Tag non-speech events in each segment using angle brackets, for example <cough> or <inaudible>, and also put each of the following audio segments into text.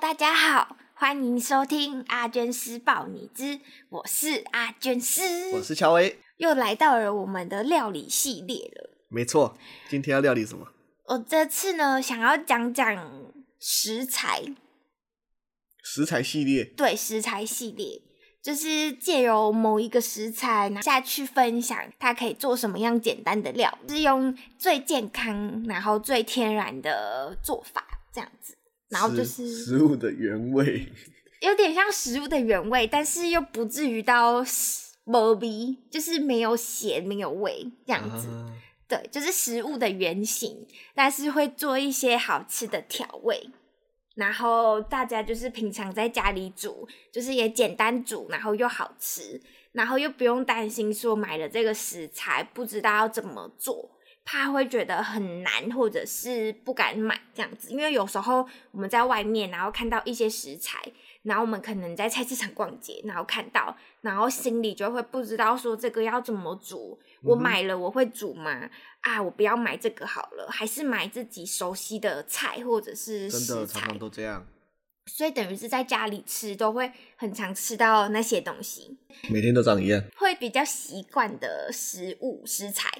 大家好，欢迎收听阿娟师爆你知，我是阿娟师，我是乔薇，又来到了我们的料理系列了。没错，今天要料理什么？我这次呢，想要讲讲食材，食材系列。对，食材系列就是借由某一个食材下去分享，它可以做什么样简单的料，是用最健康，然后最天然的做法，这样子。然后就是食物的原味，<laughs> 有点像食物的原味，但是又不至于到没味，就是没有咸没有味这样子。啊、对，就是食物的原型，但是会做一些好吃的调味。然后大家就是平常在家里煮，就是也简单煮，然后又好吃，然后又不用担心说买了这个食材不知道要怎么做。怕会觉得很难，或者是不敢买这样子，因为有时候我们在外面，然后看到一些食材，然后我们可能在菜市场逛街，然后看到，然后心里就会不知道说这个要怎么煮，我买了我会煮吗？嗯、啊，我不要买这个好了，还是买自己熟悉的菜或者是食材。真的常常都这样，所以等于是在家里吃都会很常吃到那些东西，每天都长一样，会比较习惯的食物食材。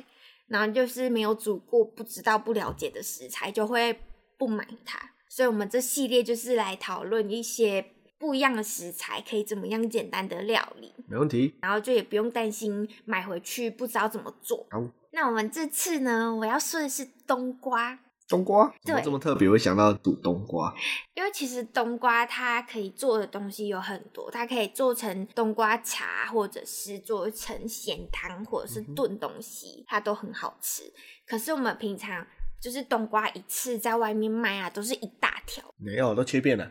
然后就是没有煮过、不知道、不了解的食材，就会不买它。所以，我们这系列就是来讨论一些不一样的食材可以怎么样简单的料理。没问题。然后就也不用担心买回去不知道怎么做。好，那我们这次呢，我要说的是冬瓜。冬瓜？怎么这么特别？会想到煮冬瓜？因为其实冬瓜它可以做的东西有很多，它可以做成冬瓜茶，或者是做成咸汤，或者是炖东西，它都很好吃。可是我们平常就是冬瓜一次在外面卖啊，都是一大条。没有，都切片了。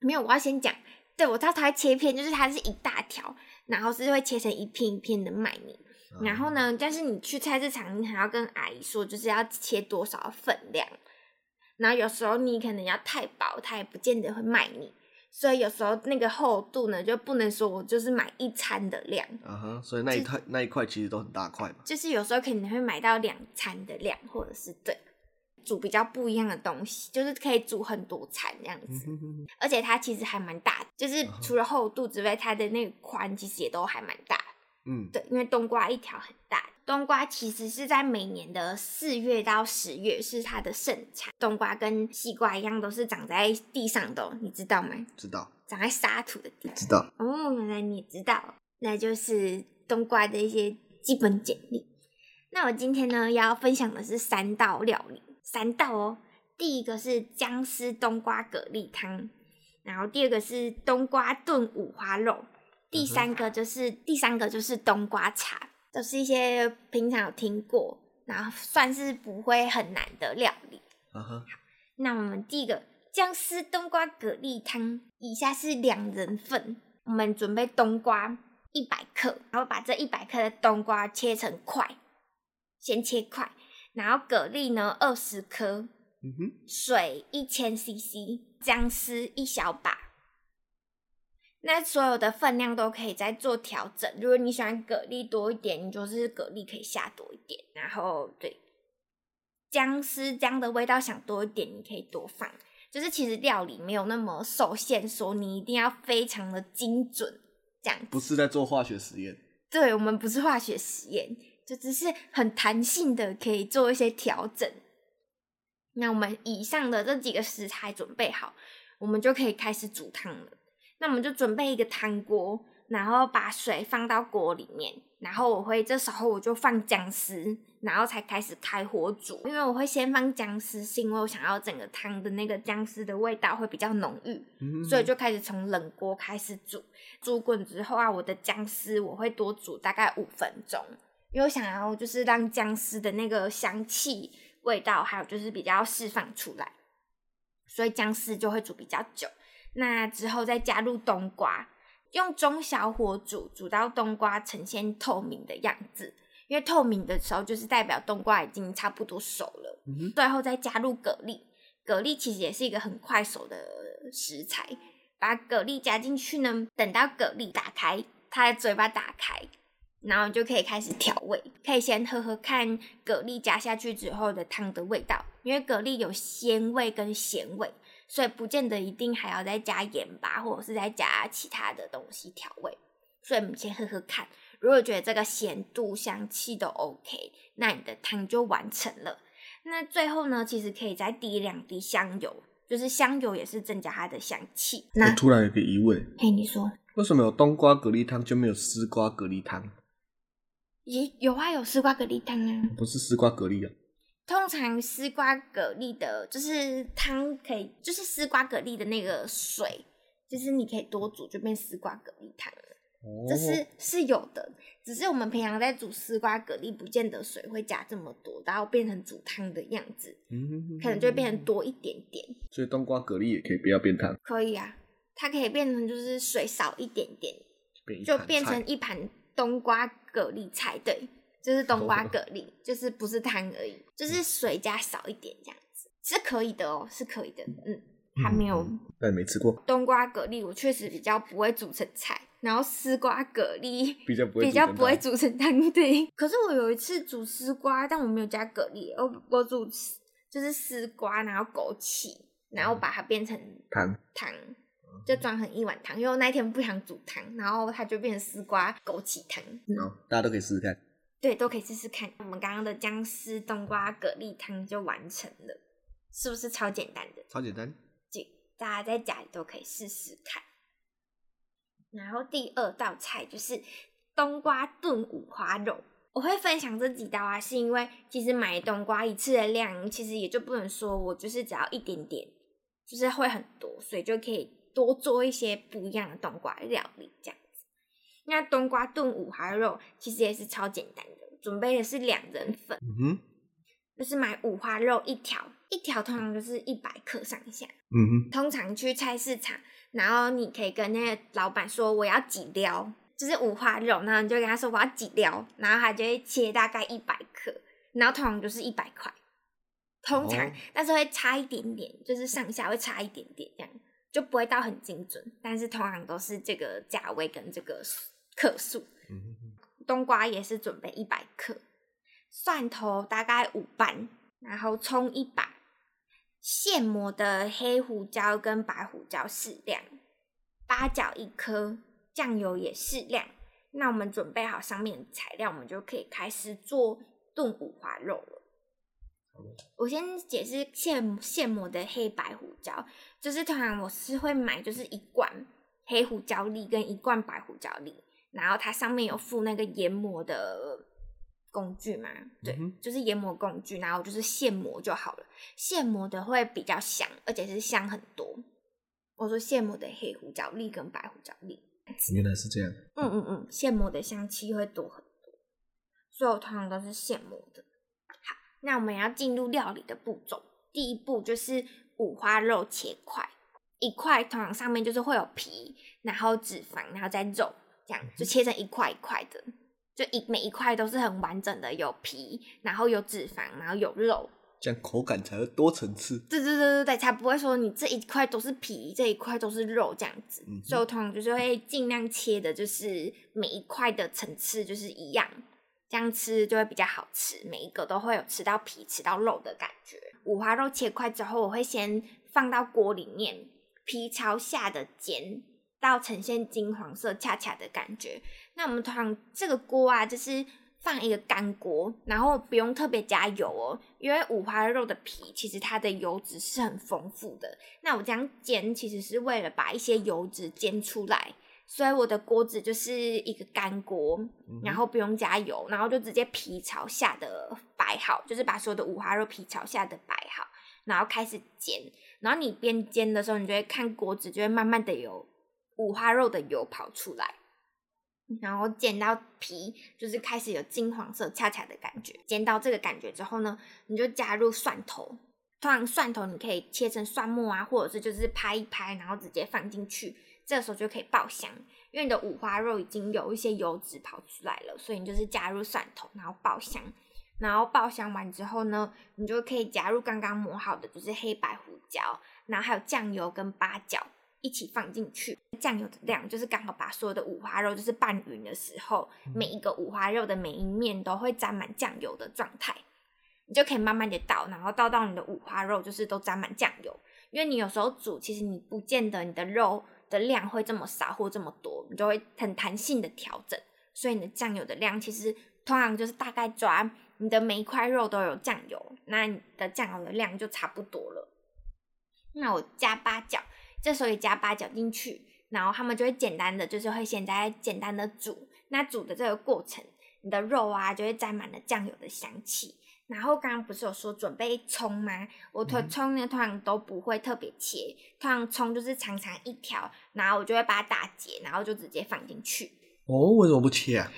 没有，我要先讲，对，我知道它切片，就是它是一大条，然后是会切成一片一片的卖你。然后呢，但是你去菜市场，你还要跟阿姨说，就是要切多少分量。然后有时候你可能要太薄，他也不见得会卖你。所以有时候那个厚度呢，就不能说我就是买一餐的量。啊哈，所以那一块那一块其实都很大块嘛。就是有时候可能会买到两餐的量，或者是对煮比较不一样的东西，就是可以煮很多餐这样子。而且它其实还蛮大，就是除了厚度之外，它的那个宽其实也都还蛮大。嗯，对，因为冬瓜一条很大。冬瓜其实是在每年的四月到十月是它的盛产。冬瓜跟西瓜一样，都是长在地上的，你知道吗？知道。长在沙土的地方。知道。哦，原来你知道，那就是冬瓜的一些基本简历。那我今天呢要分享的是三道料理，三道哦。第一个是姜丝冬瓜蛤蜊汤，然后第二个是冬瓜炖五花肉。第三个就是、嗯、第三个就是冬瓜茶，都是一些平常有听过，然后算是不会很难的料理。那我们第一个姜丝冬瓜蛤蜊汤，以下是两人份，我们准备冬瓜一百克，然后把这一百克的冬瓜切成块，先切块，然后蛤蜊呢二十颗，嗯哼，水一千 CC，姜丝一小把。那所有的分量都可以再做调整。如果你喜欢蛤蜊多一点，你就是蛤蜊可以下多一点。然后对，姜丝姜的味道想多一点，你可以多放。就是其实料理没有那么受限，说你一定要非常的精准这样子。不是在做化学实验。对，我们不是化学实验，就只是很弹性的可以做一些调整。那我们以上的这几个食材准备好，我们就可以开始煮汤了。那我们就准备一个汤锅，然后把水放到锅里面，然后我会这时候我就放姜丝，然后才开始开火煮。因为我会先放姜丝，是因为我想要整个汤的那个姜丝的味道会比较浓郁，嗯、所以就开始从冷锅开始煮。煮滚之后啊，我的姜丝我会多煮大概五分钟，因为我想要就是让姜丝的那个香气、味道，还有就是比较释放出来，所以姜丝就会煮比较久。那之后再加入冬瓜，用中小火煮，煮到冬瓜呈现透明的样子。因为透明的时候，就是代表冬瓜已经差不多熟了。最后再加入蛤蜊，蛤蜊其实也是一个很快熟的食材。把蛤蜊加进去呢，等到蛤蜊打开，它的嘴巴打开，然后就可以开始调味。可以先喝喝看蛤蜊加下去之后的汤的味道，因为蛤蜊有鲜味跟咸味，所以不见得一定还要再加盐巴，或者是再加其他的东西调味。所以我们先喝喝看，如果觉得这个咸度、香气都 OK，那你的汤就完成了。那最后呢，其实可以再滴两滴香油。就是香油也是增加它的香气。那我突然有个疑问，嘿，你说为什么有冬瓜蛤蜊汤就没有丝瓜蛤蜊汤？也有啊，有丝瓜蛤蜊汤啊。不是丝瓜蛤蜊啊。通常丝瓜蛤蜊的，就是汤可以，就是丝瓜蛤蜊的那个水，就是你可以多煮，就变丝瓜蛤蜊汤了。这是是有的，只是我们平常在煮丝瓜蛤蜊，不见得水会加这么多，然后变成煮汤的样子，嗯，可能就会变成多一点点。所以冬瓜蛤蜊也可以不要变汤，可以啊，它可以变成就是水少一点点，就变成一盘冬瓜蛤蜊菜，对，就是冬瓜 <laughs> 蛤蜊，就是不是汤而已，就是水加少一点这样子，是可以的哦，是可以的，嗯，还没有，但没吃过冬瓜蛤蜊，我确实比较不会煮成菜。然后丝瓜蛤蜊 <laughs> 比较不会比较不会煮成汤，对。可是我有一次煮丝瓜，但我没有加蛤蜊，我我煮就是丝瓜，然后枸杞，然后把它变成汤汤，就装成一碗汤。因为我那天不想煮汤，然后它就变成丝瓜枸杞汤。好，大家都可以试试看。对，都可以试试看。我们刚刚的姜丝冬瓜蛤蜊汤就完成了，是不是超简单的？超简单。就大家在家里都可以试试看。然后第二道菜就是冬瓜炖五花肉。我会分享这几道啊，是因为其实买冬瓜一次的量，其实也就不能说我就是只要一点点，就是会很多，所以就可以多做一些不一样的冬瓜料理这样子。那冬瓜炖五花肉其实也是超简单的，准备的是两人份，嗯哼，就是买五花肉一条，一条通常就是一百克上下，嗯哼，通常去菜市场。然后你可以跟那个老板说，我要几条，就是五花肉，然后你就跟他说我要几条，然后他就会切大概一百克，然后通常就是一百块，通常，哦、但是会差一点点，就是上下会差一点点这样，就不会到很精准，但是通常都是这个价位跟这个克数。冬瓜也是准备一百克，蒜头大概五瓣，然后葱一把。现磨的黑胡椒跟白胡椒适量，八角一颗，酱油也适量。那我们准备好上面的材料，我们就可以开始做炖五花肉了。我先解释现现磨的黑白胡椒，就是通常我是会买，就是一罐黑胡椒粒跟一罐白胡椒粒，然后它上面有附那个研磨的。工具嘛，对，嗯、就是研磨工具，然后就是现磨就好了。现磨的会比较香，而且是香很多。我说现磨的黑胡椒粒跟白胡椒粒，原来是这样。嗯嗯嗯，现磨的香气会多很多，所以我通常都是现磨的。好，那我们要进入料理的步骤，第一步就是五花肉切块，一块通常上面就是会有皮，然后脂肪，然后再肉，这样就切成一块一块的。就一每一块都是很完整的，有皮，然后有脂肪，然后有肉，这样口感才会多层次。对对对对对，才不会说你这一块都是皮，这一块都是肉这样子。所以我通常就是会尽量切的，就是每一块的层次就是一样，这样吃就会比较好吃，每一个都会有吃到皮、吃到肉的感觉。五花肉切块之后，我会先放到锅里面，皮朝下的煎。到呈现金黄色，恰恰的感觉。那我们通常这个锅啊，就是放一个干锅，然后不用特别加油哦，因为五花肉的皮其实它的油脂是很丰富的。那我这样煎，其实是为了把一些油脂煎出来，所以我的锅子就是一个干锅，然后不用加油，然后就直接皮朝下的摆好，就是把所有的五花肉皮朝下的摆好，然后开始煎。然后你边煎的时候，你就会看锅子就会慢慢的有。五花肉的油跑出来，然后煎到皮就是开始有金黄色恰恰的感觉。煎到这个感觉之后呢，你就加入蒜头。通常蒜头你可以切成蒜末啊，或者是就是拍一拍，然后直接放进去，这个时候就可以爆香。因为你的五花肉已经有一些油脂跑出来了，所以你就是加入蒜头，然后爆香。然后爆香完之后呢，你就可以加入刚刚磨好的就是黑白胡椒，然后还有酱油跟八角一起放进去。酱油的量就是刚好把所有的五花肉就是拌匀的时候，每一个五花肉的每一面都会沾满酱油的状态。你就可以慢慢的倒，然后倒到你的五花肉，就是都沾满酱油。因为你有时候煮，其实你不见得你的肉的量会这么少或这么多，你就会很弹性的调整。所以你的酱油的量其实通常就是大概抓你的每一块肉都有酱油，那你的酱油的量就差不多了。那我加八角，这时候也加八角进去，然后他们就会简单的，就是会现在简单的煮。那煮的这个过程，你的肉啊就会沾满了酱油的香气。然后刚刚不是有说准备葱吗？我的葱呢，通常都不会特别切，通常葱就是长长一条，然后我就会把它打结，然后就直接放进去。哦，为什么不切啊？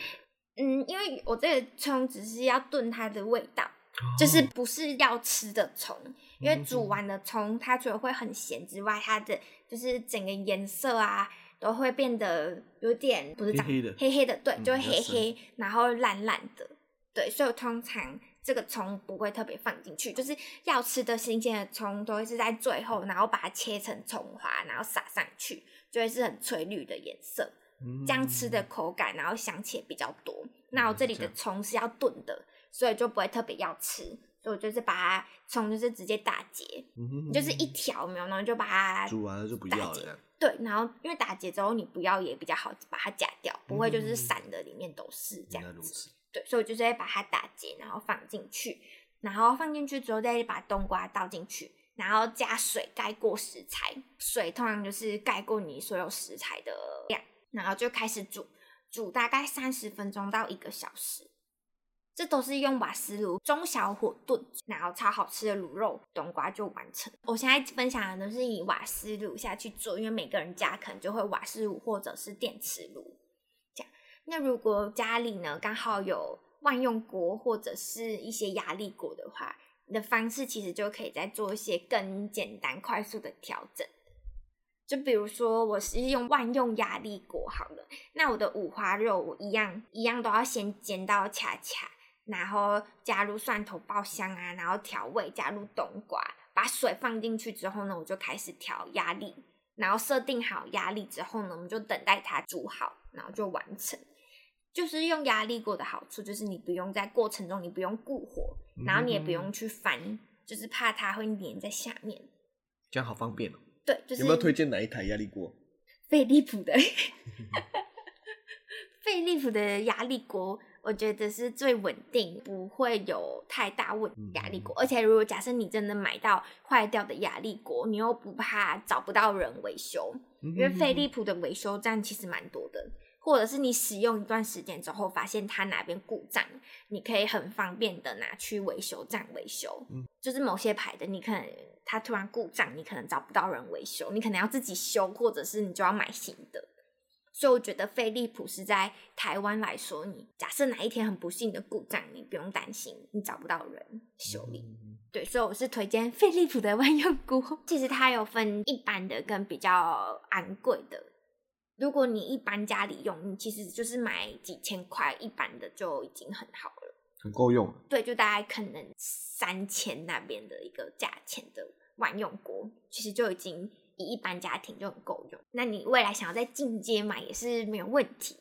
嗯，因为我这个葱只是要炖它的味道，哦、就是不是要吃的葱。因为煮完的葱，它除了会很咸之外，它的就是整个颜色啊，都会变得有点不是长黑黑的，黑黑的，对，就会黑黑，嗯、然后烂烂的，对，所以我通常。这个葱不会特别放进去，就是要吃的新鲜的葱都会是在最后，然后把它切成葱花，然后撒上去，就会是很翠绿的颜色，嗯、这样吃的口感，然后香气也比较多。那我这里的葱是要炖的，所以就不会特别要吃，所以我就是把它葱就是直接打结，嗯、就是一条没有，然后就把它煮完了就不要了。对，然后因为打结之后你不要也比较好把它夹掉，不会就是散的里面都是这样子。对，所以我就是会把它打结，然后放进去，然后放进去之后再把冬瓜倒进去，然后加水盖过食材，水通常就是盖过你所有食材的量，然后就开始煮，煮大概三十分钟到一个小时，这都是用瓦斯炉中小火炖，然后超好吃的卤肉冬瓜就完成。我现在分享的都是以瓦斯炉下去做，因为每个人家可能就会瓦斯炉或者是电磁炉。这样那如果家里呢刚好有万用锅或者是一些压力锅的话，你的方式其实就可以再做一些更简单快速的调整。就比如说我是用万用压力锅好了，那我的五花肉我一样一样都要先煎到恰恰，然后加入蒜头爆香啊，然后调味，加入冬瓜，把水放进去之后呢，我就开始调压力，然后设定好压力之后呢，我们就等待它煮好，然后就完成。就是用压力锅的好处，就是你不用在过程中你不用顾火，然后你也不用去翻，嗯、就是怕它会粘在下面，这样好方便哦。对，就是有没有推荐哪一台压力锅？飞利浦的，<laughs> <laughs> 飞利浦的压力锅，我觉得是最稳定，不会有太大问。压力锅，而且如果假设你真的买到坏掉的压力锅，你又不怕找不到人维修，因为飞利浦的维修站其实蛮多的。或者是你使用一段时间之后，发现它哪边故障，你可以很方便的拿去维修站维修。嗯，就是某些牌的，你可能它突然故障，你可能找不到人维修，你可能要自己修，或者是你就要买新的。所以我觉得飞利浦是在台湾来说，你假设哪一天很不幸的故障，你不用担心，你找不到人修理。嗯、对，所以我是推荐飞利浦的万用锅。其实它有分一般的跟比较昂贵的。如果你一般家里用，你其实就是买几千块一般的就已经很好了，很够用。对，就大概可能三千那边的一个价钱的万用锅，其实就已经以一般家庭就很够用。那你未来想要再进阶买也是没有问题，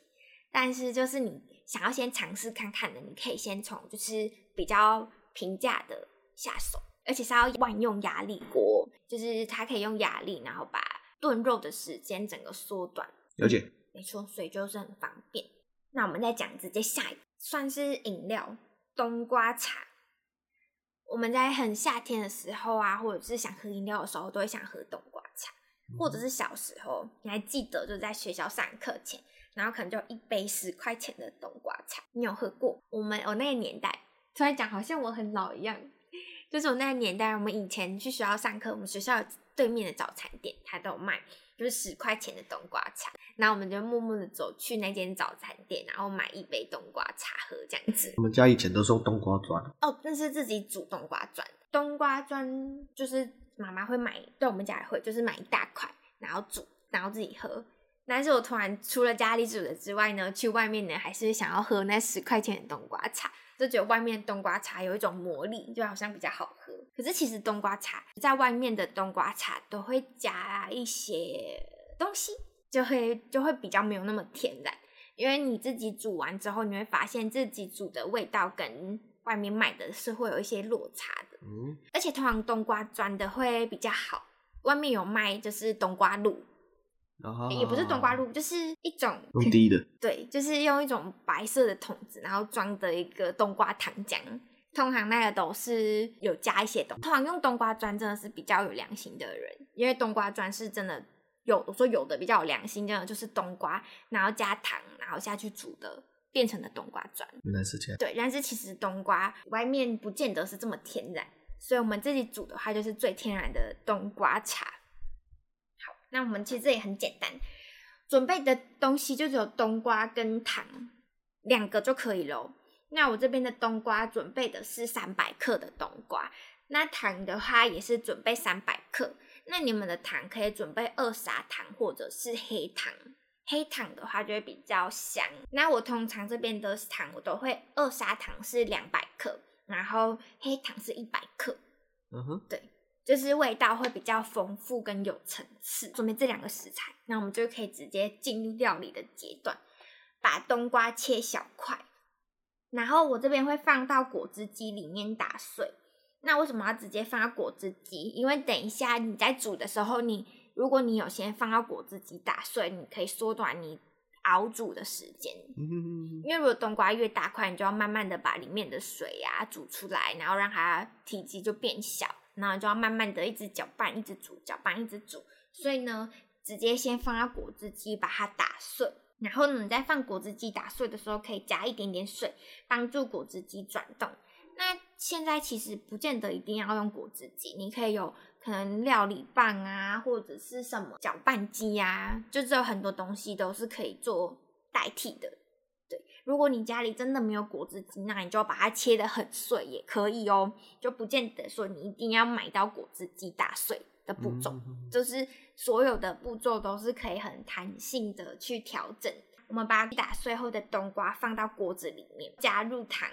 但是就是你想要先尝试看看的，你可以先从就是比较平价的下手，而且是要万用压力锅，就是它可以用压力，然后把炖肉的时间整个缩短。了解，没错，所以就是很方便。那我们再讲直接下一个，算是饮料，冬瓜茶。我们在很夏天的时候啊，或者是想喝饮料的时候，都会想喝冬瓜或者是小时候，你还记得，就在学校上课前，然后可能就一杯十块钱的冬瓜茶，你有喝过？我们我那个年代，突然讲好像我很老一样，就是我那个年代，我们以前去学校上课，我们学校对面的早餐店它都有卖。就是十块钱的冬瓜茶。然后我们就默默的走去那间早餐店，然后买一杯冬瓜茶喝，这样子。我们家以前都是用冬瓜砖。哦，那是自己煮冬瓜砖。冬瓜砖就是妈妈会买，对我们家也会，就是买一大块，然后煮，然后自己喝。但是我突然除了家里煮的之外呢，去外面呢还是想要喝那十块钱的冬瓜茶，就觉得外面冬瓜茶有一种魔力，就好像比较好喝。可是其实冬瓜茶在外面的冬瓜茶都会加一些东西，就会就会比较没有那么天然，因为你自己煮完之后，你会发现自己煮的味道跟外面卖的是会有一些落差。嗯，而且通常冬瓜砖的会比较好，外面有卖就是冬瓜露。哦、也不是冬瓜露，就是一种用滴的，对，就是用一种白色的桶子，然后装的一个冬瓜糖浆。通常那个都是有加一些东，通常用冬瓜砖真的是比较有良心的人，因为冬瓜砖是真的有，我说有的比较有良心，真的就是冬瓜，然后加糖，然后下去煮的变成了冬瓜砖。原来是这样。对，但是其实冬瓜外面不见得是这么天然，所以我们自己煮的话就是最天然的冬瓜茶。好那我们其实也很简单，准备的东西就只有冬瓜跟糖两个就可以喽。那我这边的冬瓜准备的是三百克的冬瓜，那糖的话也是准备三百克。那你们的糖可以准备二砂糖或者是黑糖，黑糖的话就会比较香。那我通常这边的糖我都会二砂糖是两百克，然后黑糖是一百克。嗯哼，对。就是味道会比较丰富跟有层次。准备这两个食材，那我们就可以直接进入料理的阶段，把冬瓜切小块，然后我这边会放到果汁机里面打碎。那为什么要直接放到果汁机？因为等一下你在煮的时候，你如果你有先放到果汁机打碎，你可以缩短你熬煮的时间。因为如果冬瓜越大块，你就要慢慢的把里面的水呀、啊、煮出来，然后让它体积就变小。然后就要慢慢的一直搅拌，一直煮，搅拌一直煮。所以呢，直接先放到果汁机把它打碎。然后呢，你再放果汁机打碎的时候，可以加一点点水，帮助果汁机转动。那现在其实不见得一定要用果汁机，你可以有可能料理棒啊，或者是什么搅拌机啊，就有很多东西都是可以做代替的。对如果你家里真的没有果汁机，那你就要把它切得很碎也可以哦，就不见得说你一定要买到果汁机打碎的步骤，嗯，就是所有的步骤都是可以很弹性的去调整。我们把打碎后的冬瓜放到锅子里面，加入糖，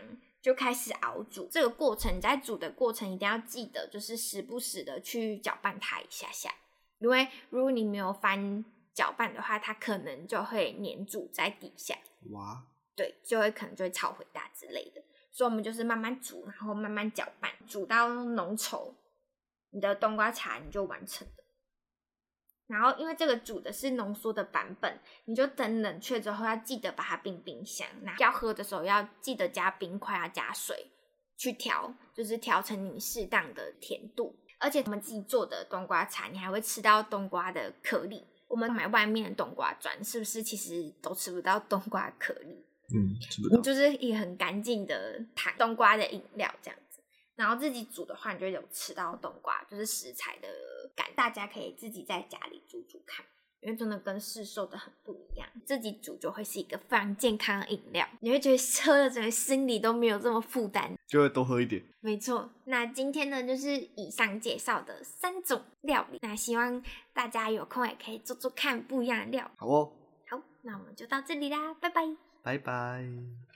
就开始熬煮。这个过程你在煮的过程一定要记得，就是时不时的去搅拌它一下下，因为如果你没有翻搅拌的话，它可能就会粘住在底下。哇！对，就会可能就会炒回大之类的，所以我们就是慢慢煮，然后慢慢搅拌，煮到浓稠，你的冬瓜茶你就完成了。然后因为这个煮的是浓缩的版本，你就等冷却之后要记得把它冰冰箱，那要喝的时候要记得加冰块，要加水去调，就是调成你适当的甜度。而且我们自己做的冬瓜茶，你还会吃到冬瓜的颗粒。我们买外面的冬瓜砖，是不是其实都吃不到冬瓜颗粒？嗯，你就是也很干净的糖冬瓜的饮料这样子，然后自己煮的话，你就有吃到冬瓜就是食材的感。大家可以自己在家里煮煮看，因为真的跟市售的很不一样。自己煮就会是一个非常健康的饮料，你会觉得喝了整个心里都没有这么负担，就会多喝一点。没错，那今天呢，就是以上介绍的三种料理，那希望大家有空也可以做做看不一样的料。好哦，好，那我们就到这里啦，拜拜。拜拜。